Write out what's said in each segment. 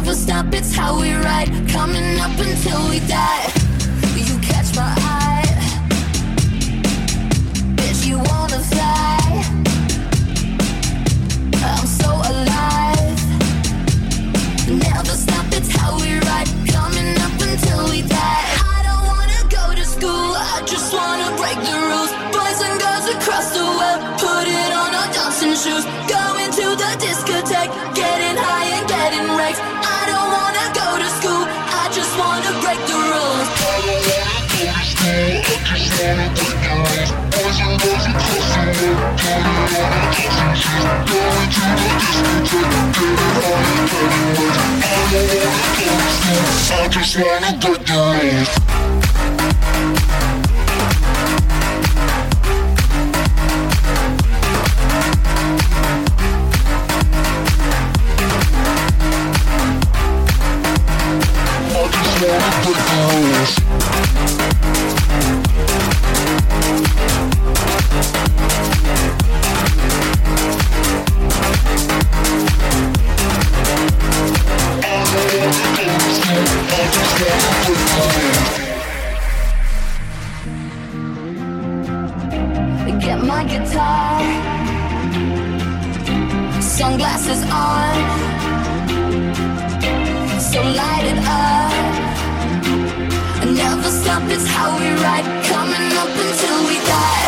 never stop, it's how we ride. Coming up until we die. I just wanna get you Get my guitar, sunglasses on, so light it up. Never stop, it's how we ride, coming up until we die.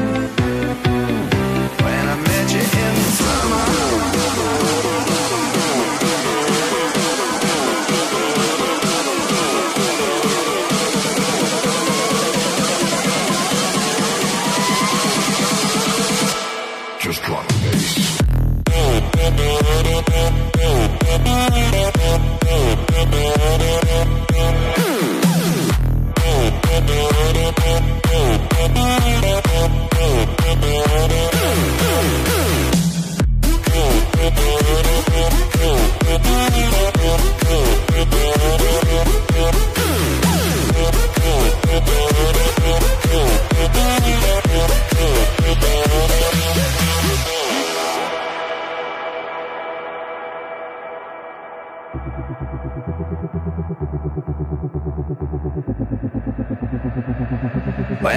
Just drop the bass.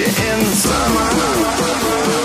You in summer.